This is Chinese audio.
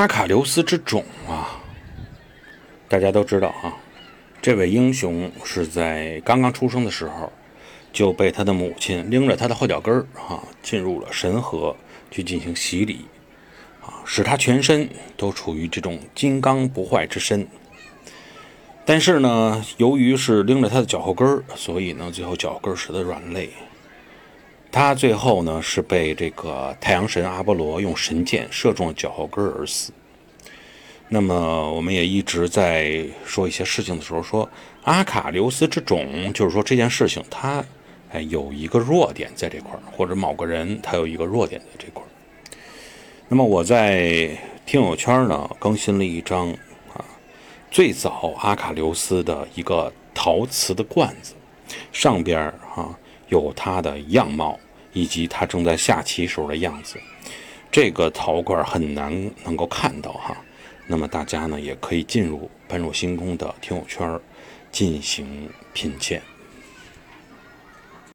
阿卡琉斯之种啊，大家都知道啊，这位英雄是在刚刚出生的时候就被他的母亲拎着他的后脚跟儿哈进入了神河去进行洗礼啊，使他全身都处于这种金刚不坏之身。但是呢，由于是拎着他的脚后跟儿，所以呢，最后脚后跟使得软肋。他最后呢是被这个太阳神阿波罗用神箭射中了脚后跟而死。那么我们也一直在说一些事情的时候说阿卡琉斯之种，就是说这件事情它哎有一个弱点在这块儿，或者某个人他有一个弱点在这块儿。那么我在听友圈呢更新了一张啊最早阿卡琉斯的一个陶瓷的罐子，上边啊。有他的样貌，以及他正在下棋时候的样子。这个陶罐很难能够看到哈，那么大家呢也可以进入般若星空的听友圈进行品鉴。